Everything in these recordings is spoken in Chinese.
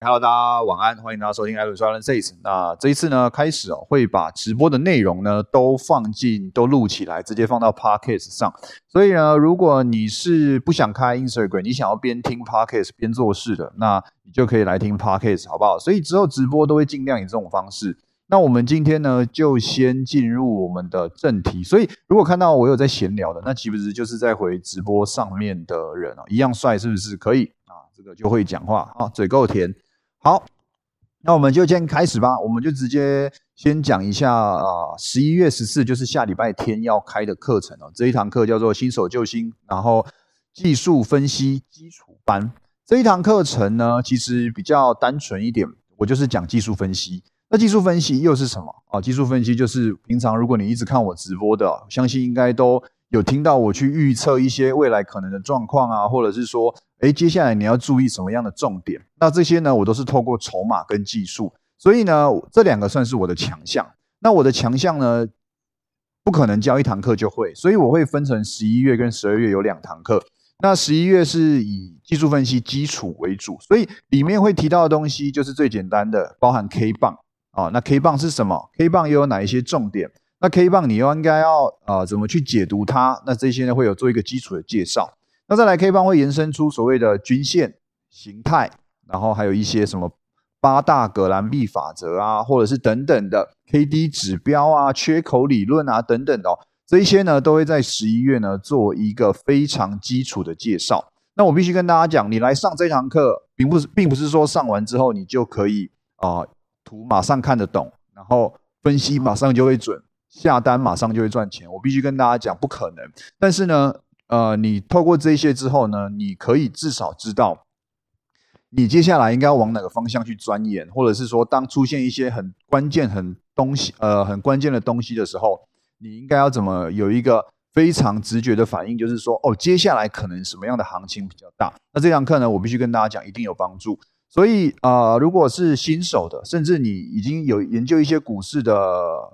Hello，大家晚安，欢迎大家收听艾伦说 Alan Says。那这一次呢，开始哦，会把直播的内容呢都放进、都录起来，直接放到 Podcast 上。所以呢，如果你是不想开 Instagram，你想要边听 Podcast 边做事的，那你就可以来听 Podcast，好不好？所以之后直播都会尽量以这种方式。那我们今天呢，就先进入我们的正题。所以如果看到我有在闲聊的，那岂不是就是在回直播上面的人哦，一样帅，是不是？可以啊，这个就会讲话啊，嘴够甜。好，那我们就先开始吧。我们就直接先讲一下啊，十一月十四就是下礼拜天要开的课程哦。这一堂课叫做新手救星，然后技术分析基础班。这一堂课程呢，其实比较单纯一点，我就是讲技术分析。那技术分析又是什么啊？技术分析就是平常如果你一直看我直播的，相信应该都有听到我去预测一些未来可能的状况啊，或者是说。哎，接下来你要注意什么样的重点？那这些呢，我都是透过筹码跟技术，所以呢，这两个算是我的强项。那我的强项呢，不可能教一堂课就会，所以我会分成十一月跟十二月有两堂课。那十一月是以技术分析基础为主，所以里面会提到的东西就是最简单的，包含 K 棒啊。那 K 棒是什么？K 棒又有哪一些重点？那 K 棒你又应该要啊怎么去解读它？那这些呢会有做一个基础的介绍。那再来 K 棒会延伸出所谓的均线形态，然后还有一些什么八大葛兰币法则啊，或者是等等的 K D 指标啊、缺口理论啊等等的，这一些呢都会在十一月呢做一个非常基础的介绍。那我必须跟大家讲，你来上这堂课，并不是并不是说上完之后你就可以啊图马上看得懂，然后分析马上就会准，下单马上就会赚钱。我必须跟大家讲，不可能。但是呢。呃，你透过这些之后呢，你可以至少知道，你接下来应该要往哪个方向去钻研，或者是说，当出现一些很关键、很东西，呃，很关键的东西的时候，你应该要怎么有一个非常直觉的反应，就是说，哦，接下来可能什么样的行情比较大？那这堂课呢，我必须跟大家讲，一定有帮助。所以啊，如果是新手的，甚至你已经有研究一些股市的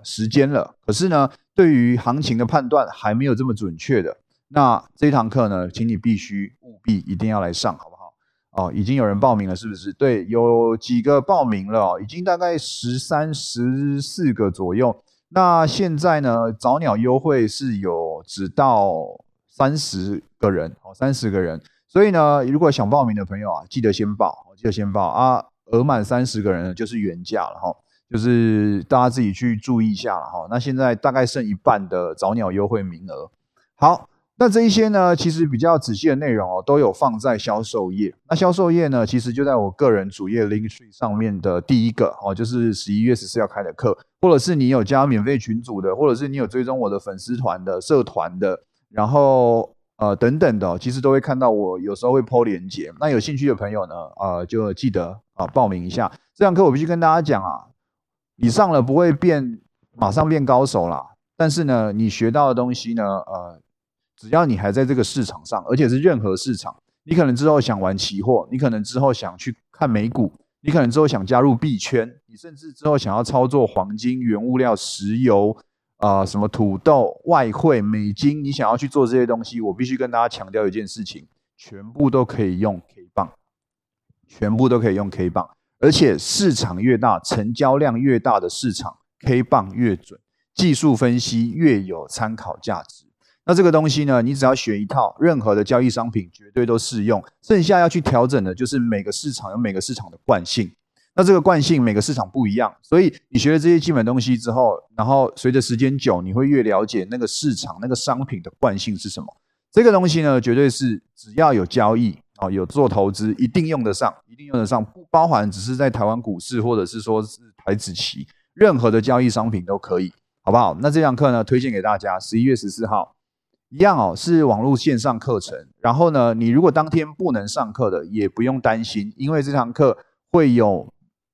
时间了，可是呢，对于行情的判断还没有这么准确的。那这堂课呢，请你必须务必一定要来上，好不好？哦，已经有人报名了，是不是？对，有几个报名了，已经大概十三、十四个左右。那现在呢，早鸟优惠是有只到三十个人，哦，三十个人。所以呢，如果想报名的朋友啊，记得先报，记得先报啊。额满三十个人，就是原价了哈，就是大家自己去注意一下了哈。那现在大概剩一半的早鸟优惠名额，好。那这一些呢，其实比较仔细的内容哦，都有放在销售页。那销售页呢，其实就在我个人主页 link tree 上面的第一个哦，就是十一月十四要开的课，或者是你有加免费群组的，或者是你有追踪我的粉丝团的、社团的，然后呃等等的，其实都会看到我有时候会 po 链接。那有兴趣的朋友呢，呃，就记得啊报名一下这堂课。我必须跟大家讲啊，你上了不会变马上变高手啦，但是呢，你学到的东西呢，呃。只要你还在这个市场上，而且是任何市场，你可能之后想玩期货，你可能之后想去看美股，你可能之后想加入币圈，你甚至之后想要操作黄金、原物料、石油啊，什么土豆、外汇、美金，你想要去做这些东西，我必须跟大家强调一件事情：全部都可以用 K 棒，全部都可以用 K 棒，而且市场越大，成交量越大的市场，K 棒越准，技术分析越有参考价值。那这个东西呢，你只要学一套，任何的交易商品绝对都适用。剩下要去调整的，就是每个市场有每个市场的惯性。那这个惯性每个市场不一样，所以你学了这些基本东西之后，然后随着时间久，你会越了解那个市场那个商品的惯性是什么。这个东西呢，绝对是只要有交易啊，有做投资，一定用得上，一定用得上。不包含只是在台湾股市，或者是说是台子期，任何的交易商品都可以，好不好？那这堂课呢，推荐给大家，十一月十四号。一样哦，是网络线上课程。然后呢，你如果当天不能上课的，也不用担心，因为这堂课会有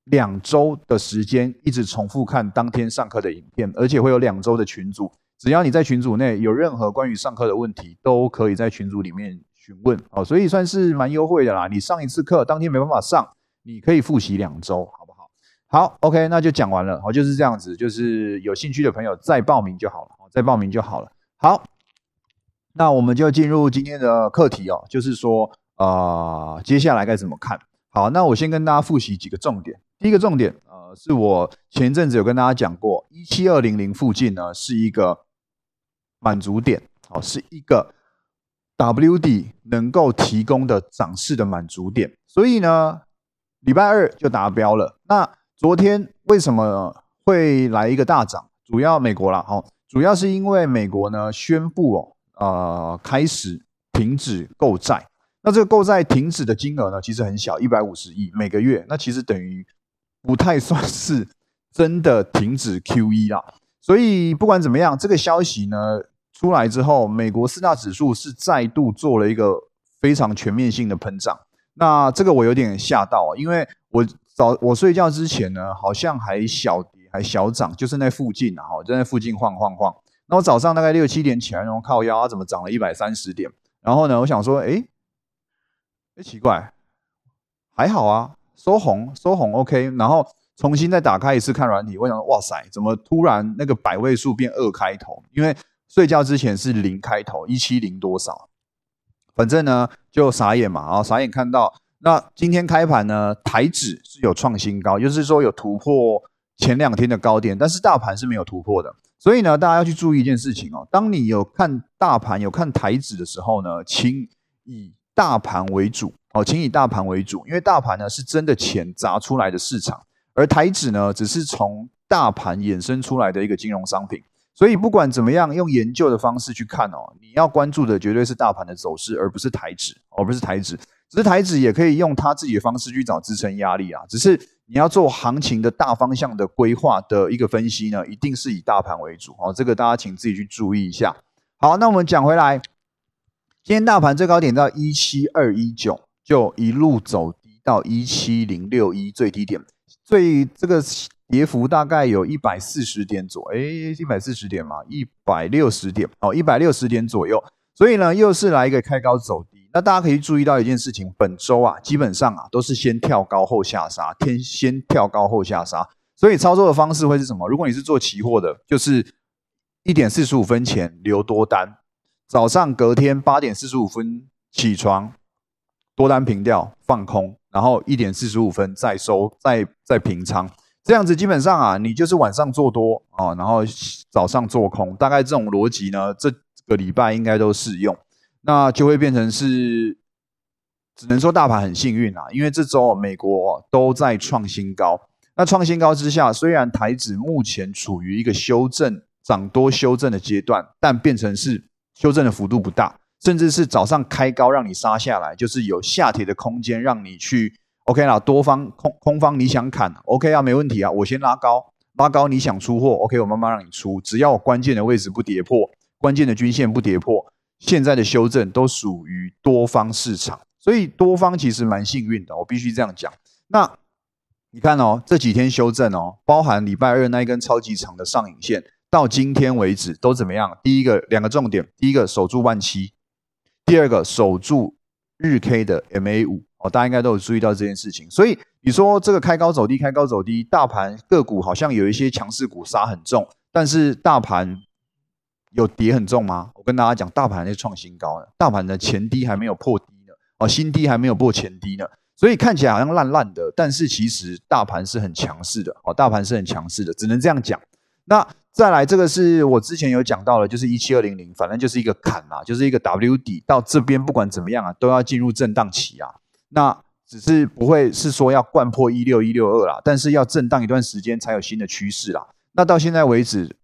两周的时间一直重复看当天上课的影片，而且会有两周的群组。只要你在群组内有任何关于上课的问题，都可以在群组里面询问哦。所以算是蛮优惠的啦。你上一次课当天没办法上，你可以复习两周，好不好？好，OK，那就讲完了。好，就是这样子，就是有兴趣的朋友再报名就好了，再报名就好了。好。那我们就进入今天的课题哦，就是说，呃，接下来该怎么看？好，那我先跟大家复习几个重点。第一个重点，呃，是我前阵子有跟大家讲过，一七二零零附近呢是一个满足点，哦，是一个 W D 能够提供的涨势的满足点，所以呢，礼拜二就达标了。那昨天为什么会来一个大涨？主要美国啦，好，主要是因为美国呢宣布哦，呃，开始停止购债。那这个购债停止的金额呢，其实很小，一百五十亿每个月，那其实等于。不太算是真的停止 QE 啦，所以不管怎么样，这个消息呢出来之后，美国四大指数是再度做了一个非常全面性的膨胀。那这个我有点吓到，因为我早我睡觉之前呢，好像还小跌还小涨，就是那附近啊，哈，在附近晃晃晃。那我早上大概六七点起来，然后靠腰，怎么涨了一百三十点？然后呢，我想说，哎，哎，奇怪，还好啊。收红，收红，OK，然后重新再打开一次看软体，我想，哇塞，怎么突然那个百位数变二开头？因为睡觉之前是零开头，一七零多少？反正呢就傻眼嘛，啊，傻眼看到那今天开盘呢，台指是有创新高，就是说有突破前两天的高点，但是大盘是没有突破的。所以呢，大家要去注意一件事情哦，当你有看大盘、有看台指的时候呢，请以大盘为主。哦，请以大盘为主，因为大盘呢是真的钱砸出来的市场，而台指呢只是从大盘衍生出来的一个金融商品，所以不管怎么样，用研究的方式去看哦，你要关注的绝对是大盘的走势，而不是台指，而不是台指。只是台指也可以用他自己的方式去找支撑压力啊，只是你要做行情的大方向的规划的一个分析呢，一定是以大盘为主哦，这个大家请自己去注意一下。好，那我们讲回来，今天大盘最高点到一七二一九。就一路走低到一七零六一最低点，最这个跌幅大概有一百四十点左，哎，一百四十点嘛，一百六十点哦，一百六十点左右。所以呢，又是来一个开高走低。那大家可以注意到一件事情，本周啊，基本上啊都是先跳高后下杀，天先跳高后下杀。所以操作的方式会是什么？如果你是做期货的，就是一点四十五分前留多单，早上隔天八点四十五分起床。多单平掉放空，然后一点四十五分再收再再平仓，这样子基本上啊，你就是晚上做多啊，然后早上做空，大概这种逻辑呢，这个礼拜应该都适用，那就会变成是，只能说大盘很幸运啊，因为这周美国都在创新高，那创新高之下，虽然台指目前处于一个修正涨多修正的阶段，但变成是修正的幅度不大。甚至是早上开高让你杀下来，就是有下跌的空间让你去 OK 啦，多方空空方你想砍 OK 啊，没问题啊，我先拉高拉高，你想出货 OK，我慢慢让你出，只要关键的位置不跌破，关键的均线不跌破，现在的修正都属于多方市场，所以多方其实蛮幸运的，我必须这样讲。那你看哦，这几天修正哦，包含礼拜二那一根超级长的上影线，到今天为止都怎么样？第一个两个重点，第一个守住万七。第二个守住日 K 的 MA 五哦，大家应该都有注意到这件事情。所以你说这个开高走低，开高走低，大盘个股好像有一些强势股杀很重，但是大盘有跌很重吗？我跟大家讲，大盘在创新高呢，大盘的前低还没有破低呢，哦，新低还没有破前低呢，所以看起来好像烂烂的，但是其实大盘是很强势的哦，大盘是很强势的，只能这样讲。那再来，这个是我之前有讲到了，就是一七二零零，反正就是一个坎啊，就是一个 W 底，到这边不管怎么样啊，都要进入震荡期啊。那只是不会是说要贯破一六一六二啦，但是要震荡一段时间才有新的趋势啦。那到现在为止，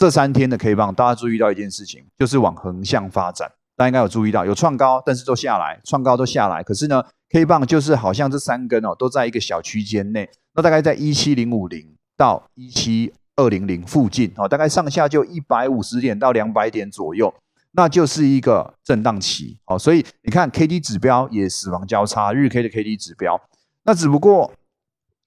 这三天的 K 棒，大家注意到一件事情，就是往横向发展。大家应该有注意到，有创高，但是都下来，创高都下来。可是呢，K 棒就是好像这三根哦，都在一个小区间内，那大概在一七零五零到一七。二零零附近哦，大概上下就一百五十点到两百点左右，那就是一个震荡期哦。所以你看 K D 指标也死亡交叉，日 K 的 K D 指标，那只不过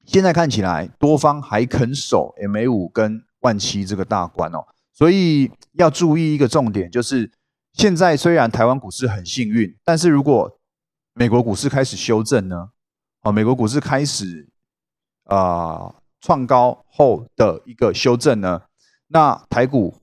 现在看起来多方还肯守 M A 五跟万七这个大关哦。所以要注意一个重点，就是现在虽然台湾股市很幸运，但是如果美国股市开始修正呢？哦，美国股市开始啊。创高后的一个修正呢？那台股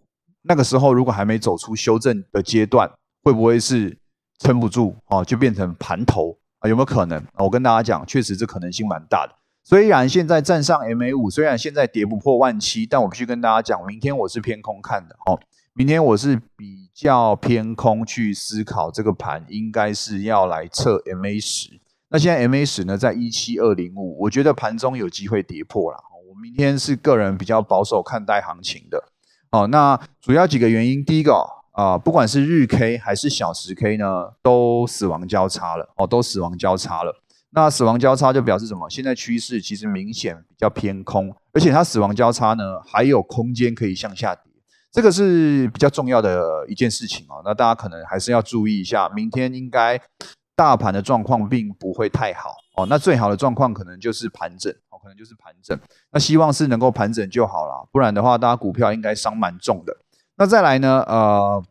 那个时候如果还没走出修正的阶段，会不会是撑不住哦？就变成盘头啊？有没有可能？我跟大家讲，确实这可能性蛮大的。虽然现在站上 MA 五，虽然现在跌不破万七，但我必须跟大家讲，明天我是偏空看的哦。明天我是比较偏空去思考这个盘，应该是要来测 MA 十。那现在 MA 十呢，在一七二零五，我觉得盘中有机会跌破了。我明天是个人比较保守看待行情的。哦，那主要几个原因，第一个啊，不管是日 K 还是小时 K 呢，都死亡交叉了。哦，都死亡交叉了。那死亡交叉就表示什么？现在趋势其实明显比较偏空，而且它死亡交叉呢还有空间可以向下跌，这个是比较重要的一件事情哦。那大家可能还是要注意一下，明天应该大盘的状况并不会太好哦。那最好的状况可能就是盘整哦，可能就是盘整。那希望是能够盘整就好了，不然的话，大家股票应该伤蛮重的。那再来呢？呃，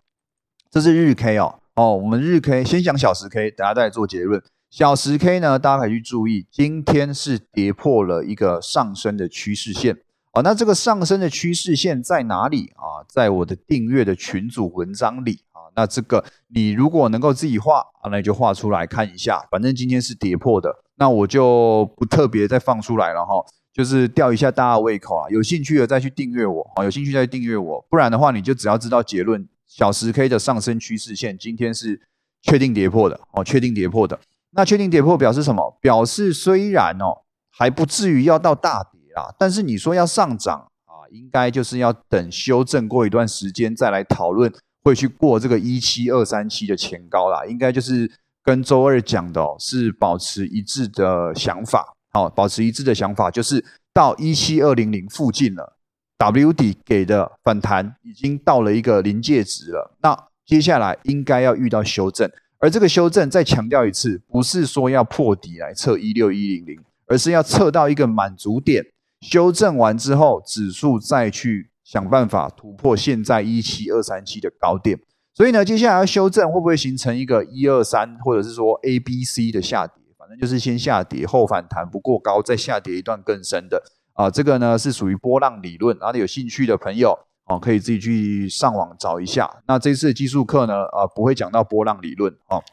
这是日 K 哦哦，我们日 K 先讲小时 K，等下再来做结论。小时 K 呢，大家可以去注意，今天是跌破了一个上升的趋势线哦。那这个上升的趋势线在哪里啊？在我的订阅的群组文章里啊。那这个你如果能够自己画，那你就画出来看一下。反正今天是跌破的，那我就不特别再放出来了哈，就是吊一下大家胃口啊。有兴趣的再去订阅我啊，有兴趣再订阅我，不然的话你就只要知道结论，小时 K 的上升趋势线今天是确定跌破的哦，确定跌破的。那确定跌破表示什么？表示虽然哦还不至于要到大跌啊，但是你说要上涨啊，应该就是要等修正过一段时间再来讨论，会去过这个一七二三七的前高啦。应该就是跟周二讲的是保持一致的想法，好，保持一致的想法就是到一七二零零附近了，W 底给的反弹已经到了一个临界值了，那接下来应该要遇到修正。而这个修正再强调一次，不是说要破底来测一六一零零，而是要测到一个满足点，修正完之后，指数再去想办法突破现在一七二三七的高点。所以呢，接下来要修正会不会形成一个一二三，或者是说 A B C 的下跌？反正就是先下跌后反弹不过高，再下跌一段更深的啊。这个呢是属于波浪理论，然后有兴趣的朋友。哦，可以自己去上网找一下。那这次的技术课呢，呃，不会讲到波浪理论哦。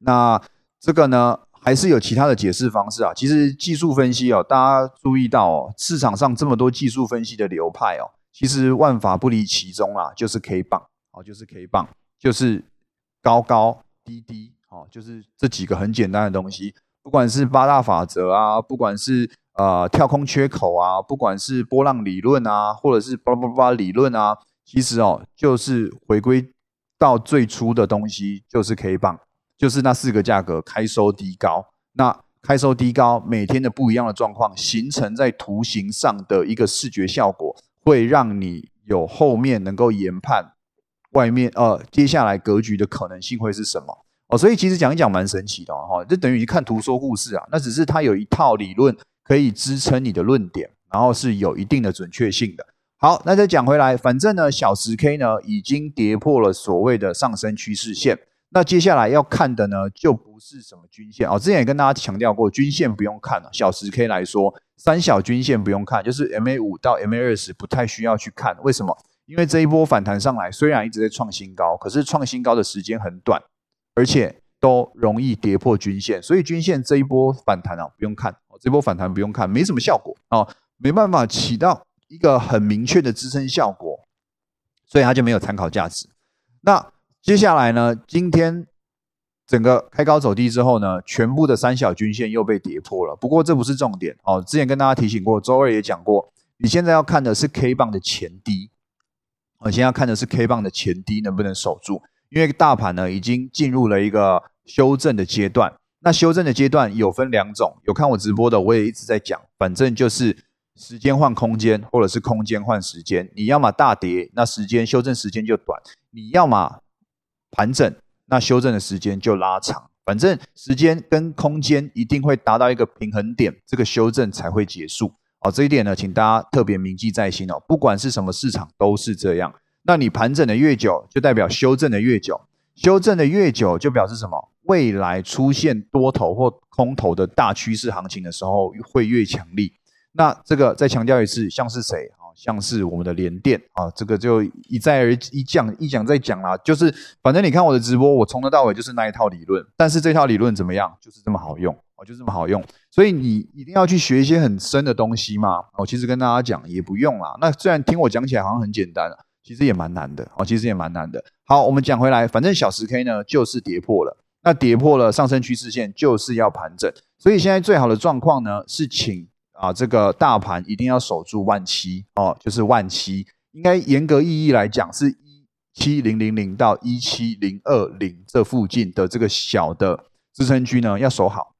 那这个呢，还是有其他的解释方式啊。其实技术分析哦，大家注意到哦，市场上这么多技术分析的流派哦，其实万法不离其中啦，就是 K 棒哦，就是 K 棒，就是高高低低哦，就是这几个很简单的东西。不管是八大法则啊，不管是呃，跳空缺口啊，不管是波浪理论啊，或者是巴拉巴拉理论啊，其实哦，就是回归到最初的东西，就是 K 棒，就是那四个价格开收低高。那开收低高，每天的不一样的状况，形成在图形上的一个视觉效果，会让你有后面能够研判外面呃接下来格局的可能性会是什么哦。所以其实讲一讲蛮神奇的哈，就等于看图说故事啊。那只是它有一套理论。可以支撑你的论点，然后是有一定的准确性的。好，那再讲回来，反正呢，小时 K 呢已经跌破了所谓的上升趋势线。那接下来要看的呢，就不是什么均线哦。之前也跟大家强调过，均线不用看了。小时 K 来说，三小均线不用看，就是 MA 五到 MA 二十不太需要去看。为什么？因为这一波反弹上来，虽然一直在创新高，可是创新高的时间很短，而且都容易跌破均线，所以均线这一波反弹啊，不用看。这波反弹不用看，没什么效果哦，没办法起到一个很明确的支撑效果，所以它就没有参考价值。那接下来呢？今天整个开高走低之后呢，全部的三小均线又被跌破了。不过这不是重点哦，之前跟大家提醒过，周二也讲过，你现在要看的是 K 棒的前低，我现在要看的是 K 棒的前低能不能守住，因为大盘呢已经进入了一个修正的阶段。那修正的阶段有分两种，有看我直播的，我也一直在讲，反正就是时间换空间，或者是空间换时间。你要么大跌，那时间修正时间就短；你要么盘整，那修正的时间就拉长。反正时间跟空间一定会达到一个平衡点，这个修正才会结束。哦，这一点呢，请大家特别铭记在心哦。不管是什么市场都是这样。那你盘整的越久，就代表修正的越久；修正的越久，就表示什么？未来出现多头或空头的大趋势行情的时候，会越强力。那这个再强调一次，像是谁？啊？像是我们的联电。啊，这个就一再而一讲一讲再讲啦，就是反正你看我的直播，我从头到尾就是那一套理论，但是这套理论怎么样，就是这么好用哦，就这么好用，所以你一定要去学一些很深的东西嘛，哦，其实跟大家讲也不用啦，那虽然听我讲起来好像很简单，其实也蛮难的哦，其实也蛮难的。好，我们讲回来，反正小十 K 呢就是跌破了，那跌破了上升趋势线就是要盘整，所以现在最好的状况呢是请。啊，这个大盘一定要守住万七哦，就是万七，应该严格意义来讲是一七零零零到一七零二零这附近的这个小的支撑区呢，要守好，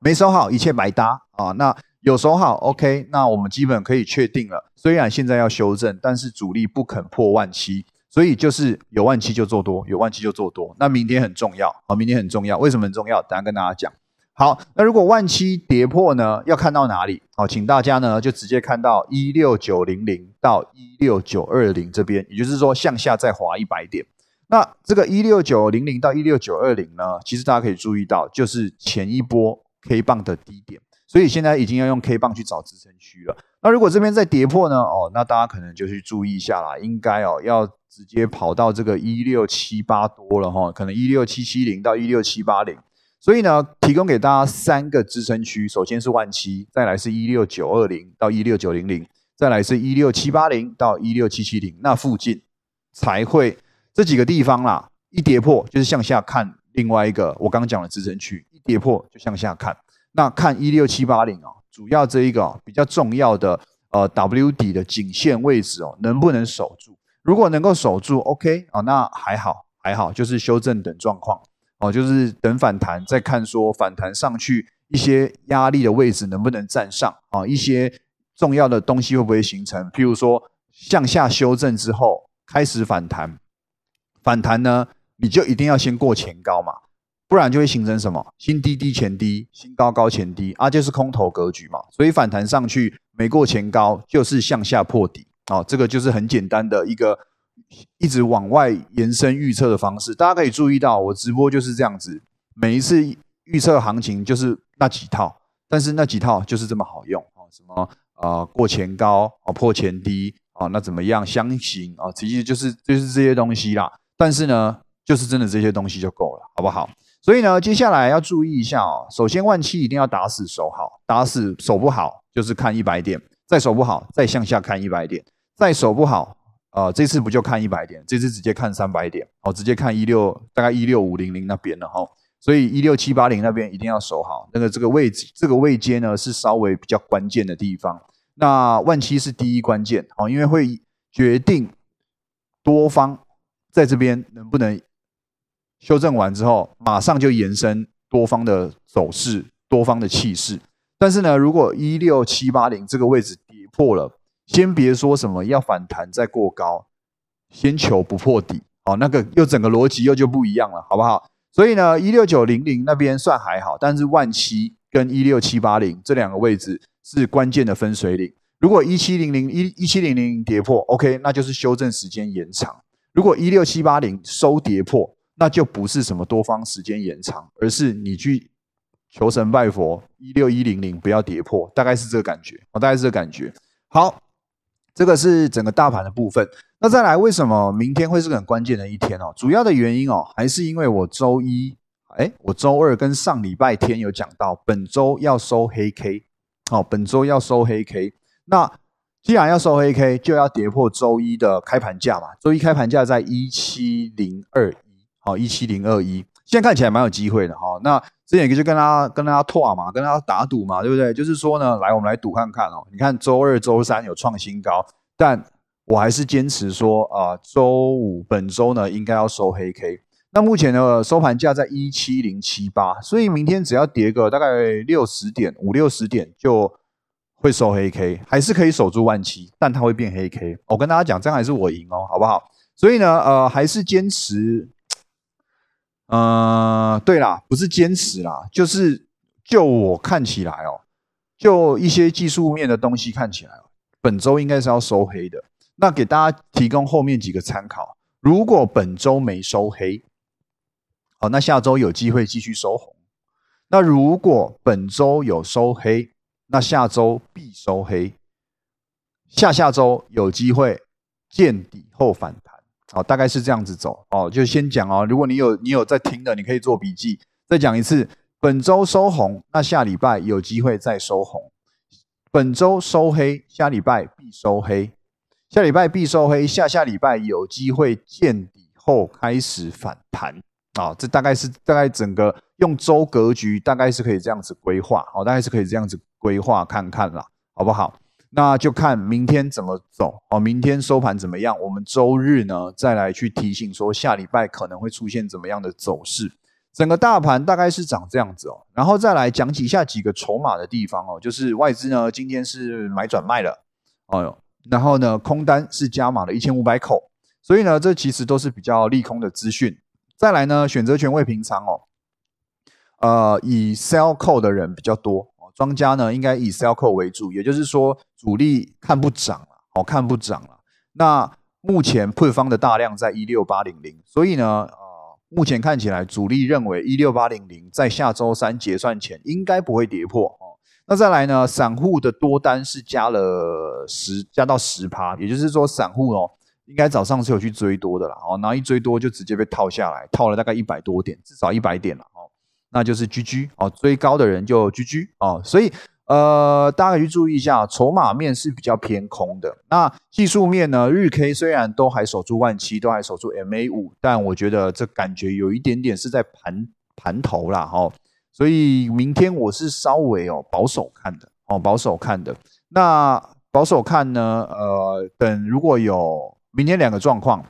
没守好一切白搭啊。那有守好，OK，那我们基本可以确定了。虽然现在要修正，但是主力不肯破万七，所以就是有万七就做多，有万七就做多。那明天很重要啊，明天很重要，为什么很重要？等下跟大家讲。好，那如果万七跌破呢？要看到哪里？好，请大家呢就直接看到一六九零零到一六九二零这边，也就是说向下再滑一百点。那这个一六九零零到一六九二零呢，其实大家可以注意到，就是前一波 K 棒的低点，所以现在已经要用 K 棒去找支撑区了。那如果这边再跌破呢？哦，那大家可能就去注意一下啦，应该哦要直接跑到这个一六七八多了哈，可能一六七七零到一六七八零。所以呢，提供给大家三个支撑区，首先是万七，再来是一六九二零到一六九零零，再来是一六七八零到一六七七零，那附近才会这几个地方啦。一跌破就是向下看另外一个我刚刚讲的支撑区，一跌破就向下看。那看一六七八零哦，主要这一个比较重要的呃 W 底的颈线位置哦，能不能守住？如果能够守住，OK 啊，那还好还好，就是修正等状况。哦，就是等反弹，再看说反弹上去一些压力的位置能不能站上啊？一些重要的东西会不会形成？譬如说向下修正之后开始反弹，反弹呢，你就一定要先过前高嘛，不然就会形成什么新低低前低，新高高前低啊，就是空头格局嘛。所以反弹上去没过前高，就是向下破底啊，这个就是很简单的一个。一直往外延伸预测的方式，大家可以注意到，我直播就是这样子，每一次预测行情就是那几套，但是那几套就是这么好用啊，什么啊过前高啊破前低啊，那怎么样相形啊，其实就是就是这些东西啦。但是呢，就是真的这些东西就够了，好不好？所以呢，接下来要注意一下哦，首先万七一定要打死守好，打死守不好就是看一百点，再守不好再向下看一百点，再守不好。呃，这次不就看一百点，这次直接看三百点，哦，直接看一六，大概一六五零零那边了哈，所以一六七八零那边一定要守好，那个这个位置，这个位阶呢是稍微比较关键的地方。那万七是第一关键，哦，因为会决定多方在这边能不能修正完之后，马上就延伸多方的走势，多方的气势。但是呢，如果一六七八零这个位置跌破了，先别说什么要反弹再过高，先求不破底哦，那个又整个逻辑又就不一样了，好不好？所以呢，一六九零零那边算还好，但是万七跟一六七八零这两个位置是关键的分水岭。如果一七零零一一七零零跌破，OK，那就是修正时间延长；如果一六七八零收跌破，那就不是什么多方时间延长，而是你去求神拜佛，一六一零零不要跌破，大概是这个感觉哦，大概是这个感觉。好。这个是整个大盘的部分。那再来，为什么明天会是个很关键的一天哦？主要的原因哦，还是因为我周一，哎，我周二跟上礼拜天有讲到，本周要收黑 K，哦，本周要收黑 K。那既然要收黑 K，就要跌破周一的开盘价嘛。周一开盘价在一七零二一，好，一七零二一，现在看起来蛮有机会的哈。那之前也就跟他跟大家拓嘛，跟大家打赌嘛，对不对？就是说呢，来我们来赌看看哦。你看周二、周三有创新高，但我还是坚持说啊，周五本周呢应该要收黑 K。那目前的收盘价在一七零七八，所以明天只要跌个大概六十点、五六十点就会收黑 K，还是可以守住万七，但它会变黑 K。我跟大家讲，这样还是我赢哦，好不好？所以呢，呃，还是坚持。呃，对啦，不是坚持啦，就是就我看起来哦，就一些技术面的东西看起来哦，本周应该是要收黑的。那给大家提供后面几个参考，如果本周没收黑，好，那下周有机会继续收红。那如果本周有收黑，那下周必收黑。下下周有机会见底后反弹，好，大概是这样子走哦。就先讲哦，如果你有你有在听的，你可以做笔记。再讲一次，本周收红，那下礼拜有机会再收红；本周收黑，下礼拜必收黑。下礼拜必收黑，下下礼拜有机会见底后开始反弹啊！这大概是大概整个用周格局，大概是可以这样子规划，好，大概是可以这样子规划看看啦，好不好？那就看明天怎么走哦，明天收盘怎么样？我们周日呢再来去提醒说下礼拜可能会出现怎么样的走势。整个大盘大概是长这样子哦，然后再来讲几下几个筹码的地方哦，就是外资呢今天是买转卖了，哦。然后呢，空单是加码了一千五百口，所以呢，这其实都是比较利空的资讯。再来呢，选择权未平仓哦，呃，以 sell call 的人比较多，庄家呢应该以 sell call 为主，也就是说主力看不涨了，哦，看不涨了。那目前配方的大量在一六八零零，所以呢，呃，目前看起来主力认为一六八零零在下周三结算前应该不会跌破哦。那再来呢？散户的多单是加了十，加到十趴，也就是说，散户哦，应该早上是有去追多的啦，哦，然后一追多就直接被套下来，套了大概一百多点，至少一百点了，那就是 GG 哦，追高的人就 GG 哦，所以呃，大家可以注意一下，筹码面是比较偏空的。那技术面呢？日 K 虽然都还守住万七，都还守住 MA 五，但我觉得这感觉有一点点是在盘盘头啦，哈。所以明天我是稍微哦保守看的哦保守看的。那保守看呢？呃，等如果有明天两个状况，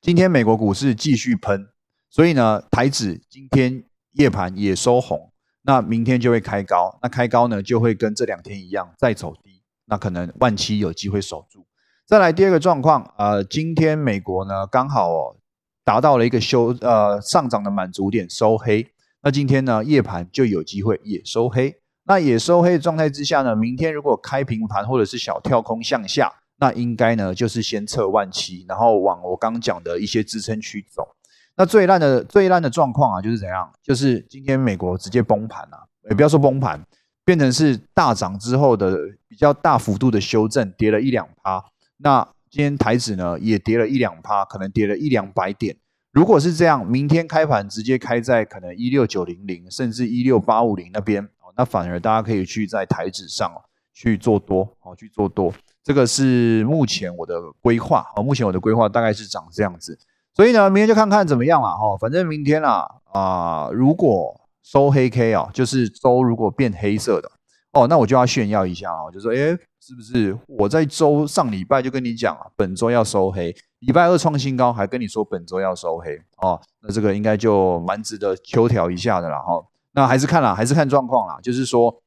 今天美国股市继续喷，所以呢台指今天夜盘也收红，那明天就会开高，那开高呢就会跟这两天一样再走低，那可能万七有机会守住。再来第二个状况，呃，今天美国呢刚好哦达到了一个修呃上涨的满足点，收黑。那今天呢，夜盘就有机会也收黑。那也收黑的状态之下呢，明天如果开平盘或者是小跳空向下，那应该呢就是先测万七，然后往我刚讲的一些支撑区走。那最烂的最烂的状况啊，就是怎样？就是今天美国直接崩盘啊，也不要说崩盘，变成是大涨之后的比较大幅度的修正，跌了一两趴。那今天台指呢也跌了一两趴，可能跌了一两百点。如果是这样，明天开盘直接开在可能一六九零零，甚至一六八五零那边，那反而大家可以去在台指上去做多哦去做多，这个是目前我的规划哦，目前我的规划大概是长这样子，所以呢，明天就看看怎么样了哈，反正明天啊啊，如果收黑 K 啊，就是周如果变黑色的哦，那我就要炫耀一下哦，就说哎，是不是我在周上礼拜就跟你讲啊，本周要收黑。礼拜二创新高，还跟你说本周要收黑哦，那这个应该就蛮值得求调一下的啦哈。那还是看啦，还是看状况啦。就是说，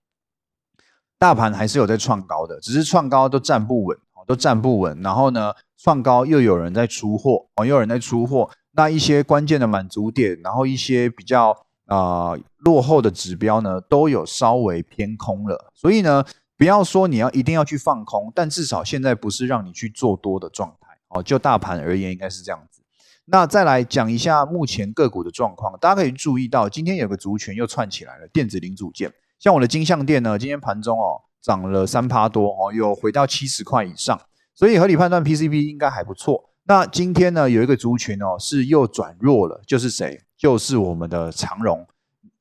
大盘还是有在创高的，只是创高都站不稳，都站不稳。然后呢，创高又有人在出货哦，又有人在出货。那一些关键的满足点，然后一些比较啊落后的指标呢，都有稍微偏空了。所以呢，不要说你要一定要去放空，但至少现在不是让你去做多的状态。哦，就大盘而言，应该是这样子。那再来讲一下目前个股的状况，大家可以注意到，今天有个族群又串起来了，电子零组件。像我的金相店呢，今天盘中哦涨了三趴多哦，又回到七十块以上，所以合理判断 PCB 应该还不错。那今天呢，有一个族群哦是又转弱了，就是谁？就是我们的长荣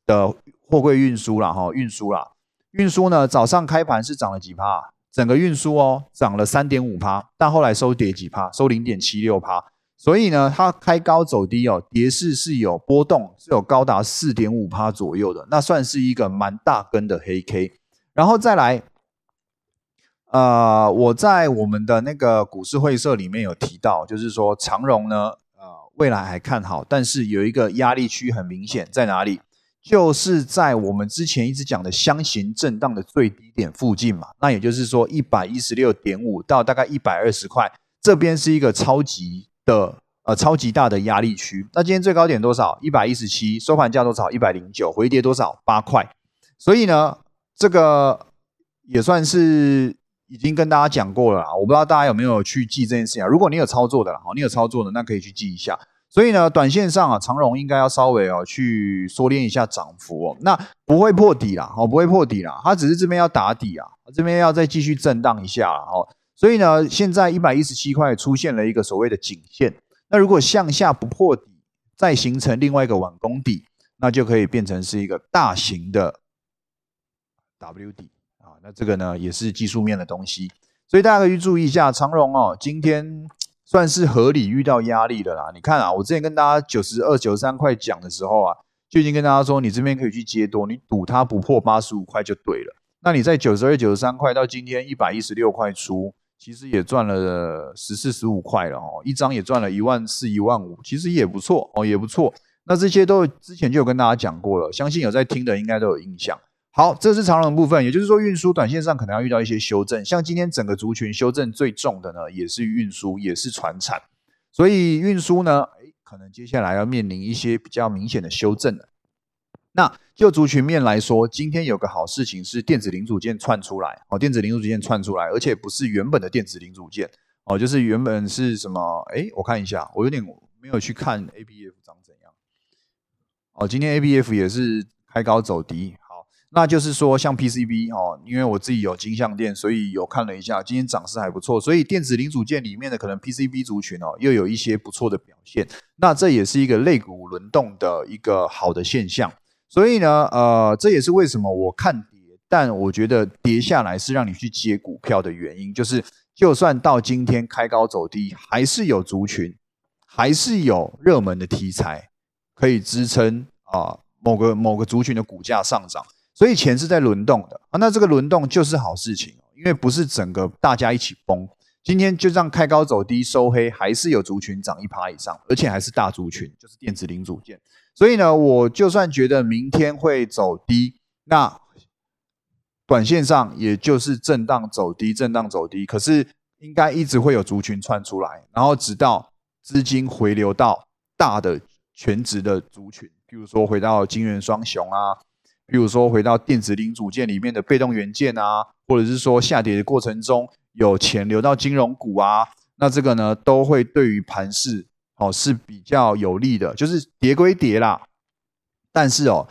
的货柜运输了哈，运输啦，运输呢早上开盘是涨了几趴？整个运输哦涨了三点五趴，但后来收跌几趴，收零点七六趴。所以呢，它开高走低哦，跌势是有波动，是有高达四点五趴左右的，那算是一个蛮大根的黑 K。然后再来，呃，我在我们的那个股市会社里面有提到，就是说长荣呢，呃，未来还看好，但是有一个压力区很明显在哪里？就是在我们之前一直讲的箱型震荡的最低点附近嘛，那也就是说一百一十六点五到大概一百二十块，这边是一个超级的呃超级大的压力区。那今天最高点多少？一百一十七，收盘价多少？一百零九，回跌多少？八块。所以呢，这个也算是已经跟大家讲过了。我不知道大家有没有去记这件事情啊？如果你有操作的，好，你有操作的，那可以去记一下。所以呢，短线上啊，长荣应该要稍微哦去缩敛一下涨幅哦，那不会破底啦，哦不会破底啦，它只是这边要打底啊，这边要再继续震荡一下哦，所以呢，现在一百一十七块出现了一个所谓的颈线，那如果向下不破底，再形成另外一个碗攻底，那就可以变成是一个大型的 W 底啊。那这个呢，也是技术面的东西，所以大家可以注意一下长荣哦，今天算是合理遇到压力的啦。你看啊，我之前跟大家九十二、九十三块讲的时候啊。就已经跟大家说，你这边可以去接多，你赌它不破八十五块就对了。那你在九十二、九十三块到今天一百一十六块出，其实也赚了十四、十五块了哦，一张也赚了一万四、一万五，其实也不错哦，也不错。那这些都之前就有跟大家讲过了，相信有在听的应该都有印象。好，这是长龙部分，也就是说运输短线上可能要遇到一些修正，像今天整个族群修正最重的呢，也是运输，也是船产，所以运输呢。哎可能接下来要面临一些比较明显的修正了。那就族群面来说，今天有个好事情是电子零组件串出来哦，电子零组件串出来，而且不是原本的电子零组件哦，就是原本是什么？哎，我看一下，我有点没有去看 A B F 长怎样。哦，今天 A B F 也是开高走低。那就是说，像 PCB 哦，因为我自己有金相店，所以有看了一下，今天涨势还不错。所以电子零组件里面的可能 PCB 族群哦，又有一些不错的表现。那这也是一个类股轮动的一个好的现象。所以呢，呃，这也是为什么我看跌，但我觉得跌下来是让你去接股票的原因。就是就算到今天开高走低，还是有族群，还是有热门的题材可以支撑啊某个某个族群的股价上涨。所以钱是在轮动的啊，那这个轮动就是好事情因为不是整个大家一起崩。今天就这样开高走低收黑，还是有族群涨一趴以上，而且还是大族群，就是电子零组件。所以呢，我就算觉得明天会走低，那短线上也就是震荡走低，震荡走低，可是应该一直会有族群窜出来，然后直到资金回流到大的全值的族群，比如说回到金元双雄啊。比如说，回到电子零组件里面的被动元件啊，或者是说下跌的过程中有钱流到金融股啊，那这个呢都会对于盘势哦是比较有利的。就是跌归跌啦，但是哦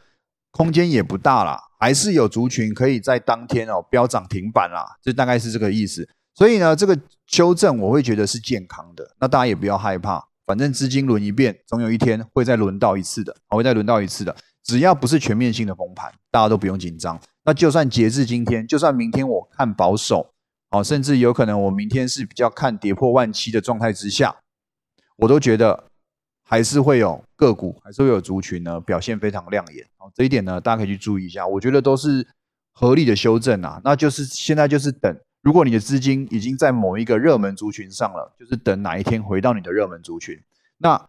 空间也不大啦，还是有族群可以在当天哦飙涨停板啦，这大概是这个意思。所以呢，这个修正我会觉得是健康的，那大家也不要害怕，反正资金轮一遍，总有一天会再轮到一次的，会再轮到一次的。只要不是全面性的崩盘，大家都不用紧张。那就算截至今天，就算明天我看保守，哦，甚至有可能我明天是比较看跌破万七的状态之下，我都觉得还是会有个股，还是会有族群呢表现非常亮眼。哦，这一点呢，大家可以去注意一下。我觉得都是合理的修正啊。那就是现在就是等，如果你的资金已经在某一个热门族群上了，就是等哪一天回到你的热门族群。那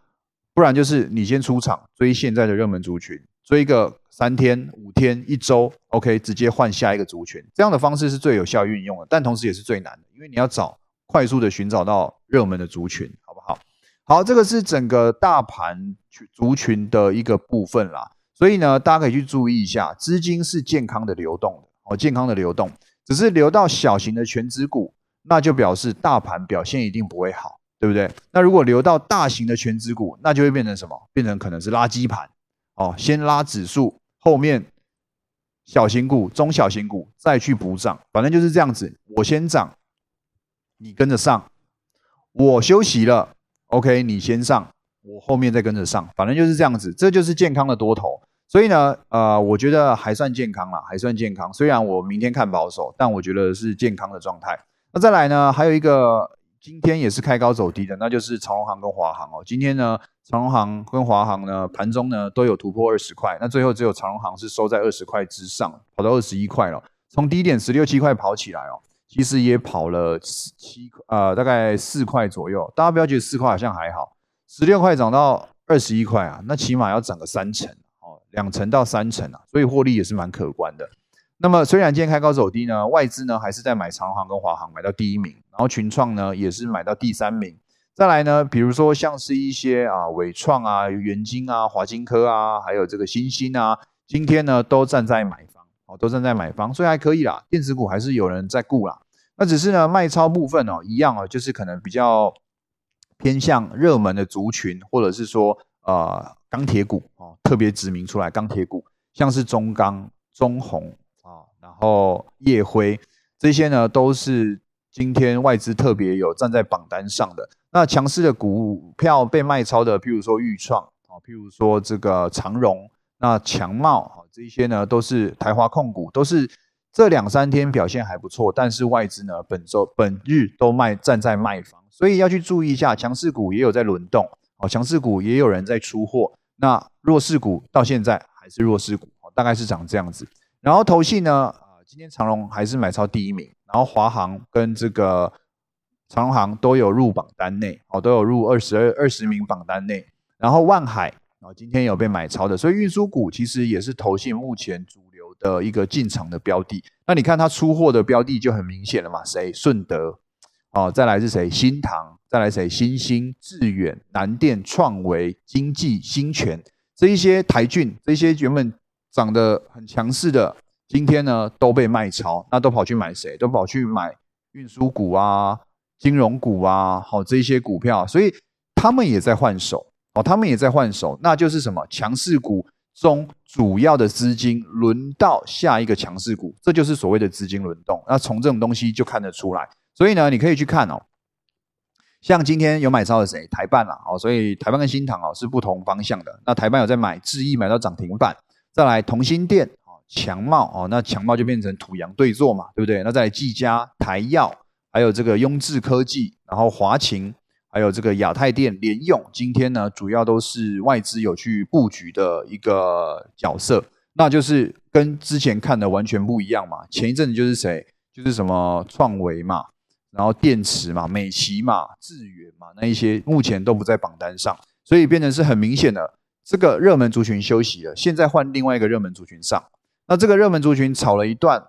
不然就是你先出场追现在的热门族群。追个三天、五天、一周，OK，直接换下一个族群，这样的方式是最有效运用的，但同时也是最难的，因为你要找快速的寻找到热门的族群，好不好？好，这个是整个大盘族群的一个部分啦，所以呢，大家可以去注意一下，资金是健康的流动的，哦，健康的流动，只是流到小型的全资股，那就表示大盘表现一定不会好，对不对？那如果流到大型的全资股，那就会变成什么？变成可能是垃圾盘。哦，先拉指数，后面小型股、中小型股再去补涨，反正就是这样子。我先涨，你跟着上；我休息了，OK，你先上，我后面再跟着上。反正就是这样子，这就是健康的多头。所以呢，呃，我觉得还算健康啦，还算健康。虽然我明天看保守，但我觉得是健康的状态。那再来呢，还有一个。今天也是开高走低的，那就是长隆行跟华航哦。今天呢，长隆行跟华航呢盘中呢都有突破二十块，那最后只有长隆行是收在二十块之上，跑到二十一块了。从低点十六七块跑起来哦，其实也跑了七呃大概四块左右。大家不要觉得四块好像还好，十六块涨到二十一块啊，那起码要涨个三成哦，两成到三成啊，所以获利也是蛮可观的。那么虽然今天开高走低呢，外资呢还是在买长航跟华航，买到第一名，然后群创呢也是买到第三名。再来呢，比如说像是一些啊伟创啊、元晶啊、华晶科啊，还有这个新兴啊，今天呢都站在买方，哦，都站在买方，所以还可以啦。电子股还是有人在顾啦。那只是呢卖超部分哦，一样哦，就是可能比较偏向热门的族群，或者是说呃钢铁股哦，特别指明出来钢铁股，像是中钢、中红啊。然后夜辉这些呢，都是今天外资特别有站在榜单上的。那强势的股票被卖超的，譬如说豫创啊，譬如说这个长荣，那强茂啊，这些呢都是台华控股，都是这两三天表现还不错，但是外资呢本周本日都卖站在卖方，所以要去注意一下，强势股也有在轮动哦，强势股也有人在出货，那弱势股到现在还是弱势股，大概是长这样子。然后投信呢？啊，今天长荣还是买超第一名，然后华航跟这个长荣航都有入榜单内，哦，都有入二十二二十名榜单内。然后万海啊，今天有被买超的，所以运输股其实也是投信目前主流的一个进场的标的。那你看它出货的标的就很明显了嘛？谁？顺德，哦，再来是谁？新唐，再来谁？新兴、致远、南电、创维、经济、新泉这一些台骏，这些原本。涨得很强势的，今天呢都被卖超，那都跑去买谁？都跑去买运输股啊、金融股啊，好这些股票，所以他们也在换手哦，他们也在换手，那就是什么强势股中主要的资金轮到下一个强势股，这就是所谓的资金轮动。那从这种东西就看得出来，所以呢，你可以去看哦，像今天有买超的谁？台办啦，哦，所以台办跟新塘哦是不同方向的。那台办有在买智毅，买到涨停板。再来同心店，强茂哦，那强茂就变成土洋对坐嘛，对不对？那在技嘉、台药，还有这个雍智科技，然后华勤，还有这个亚太电、联用，今天呢主要都是外资有去布局的一个角色，那就是跟之前看的完全不一样嘛。前一阵子就是谁，就是什么创维嘛，然后电池嘛、美奇嘛、智远嘛，那一些目前都不在榜单上，所以变成是很明显的。这个热门族群休息了，现在换另外一个热门族群上。那这个热门族群炒了一段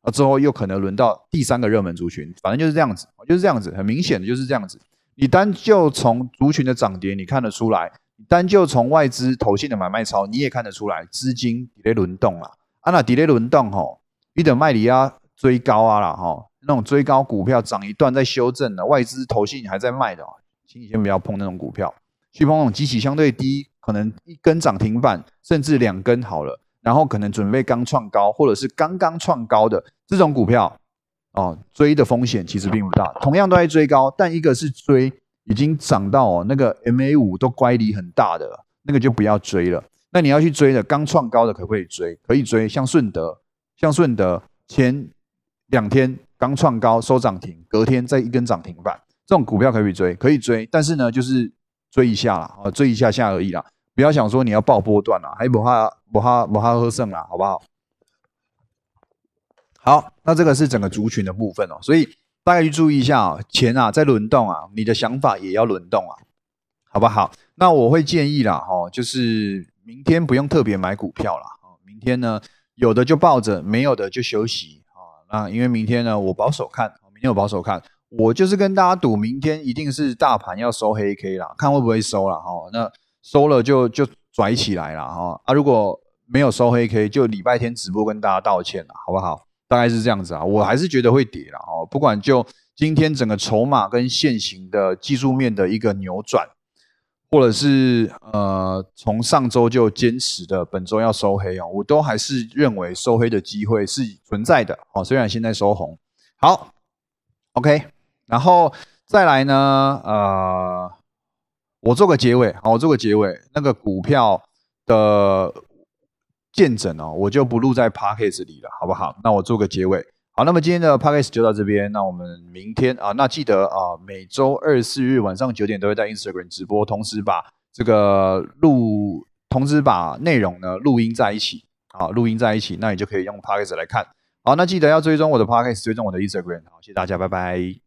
啊之后，又可能轮到第三个热门族群，反正就是这样子，就是这样子，很明显的就是这样子。你单就从族群的涨跌，你看得出来；单就从外资投信的买卖超，你也看得出来，资金底雷轮动了。啊，那底雷轮动吼，你等卖离啊追高啊了哈，那种追高股票涨一段再修正的，外资投信还在卖的，请你先不要碰那种股票，去碰那种机器相对低。可能一根涨停板，甚至两根好了，然后可能准备刚创高，或者是刚刚创高的这种股票，哦，追的风险其实并不大。同样都在追高，但一个是追已经涨到哦那个 MA 五都乖离很大的那个就不要追了。那你要去追的刚创高的可不可以追？可以追，像顺德，像顺德前两天刚创高收涨停，隔天再一根涨停板，这种股票可以追，可以追，但是呢就是追一下啦，啊，追一下下而已啦。不要想说你要爆波段了，还不怕不怕不怕喝剩了，好不好？好，那这个是整个族群的部分哦，所以大家去注意一下啊，钱啊在轮动啊，你的想法也要轮动啊，好不好？那我会建议啦，哈，就是明天不用特别买股票了，明天呢有的就抱着，没有的就休息啊。那因为明天呢我保守看，明天我保守看，我就是跟大家赌，明天一定是大盘要收黑 K 啦，看会不会收了哈。那收了就就拽起来了哈啊！如果没有收黑 K，就礼拜天直播跟大家道歉了，好不好？大概是这样子啊，我还是觉得会跌了哦。不管就今天整个筹码跟现行的技术面的一个扭转，或者是呃从上周就坚持的本周要收黑哦，我都还是认为收黑的机会是存在的哦。虽然现在收红，好，OK，然后再来呢，呃。我做个结尾，好，我做个结尾。那个股票的见证哦，我就不录在 p a c k a g e 里了，好不好？那我做个结尾。好，那么今天的 p a c k a g e 就到这边。那我们明天啊，那记得啊，每周二、四日晚上九点都会在 Instagram 直播，同时把这个录，同时把内容呢录音在一起，好，录音在一起，那你就可以用 p a c k a g e 来看。好，那记得要追踪我的 p a c k a g e 追踪我的 Instagram。好，谢谢大家，拜拜。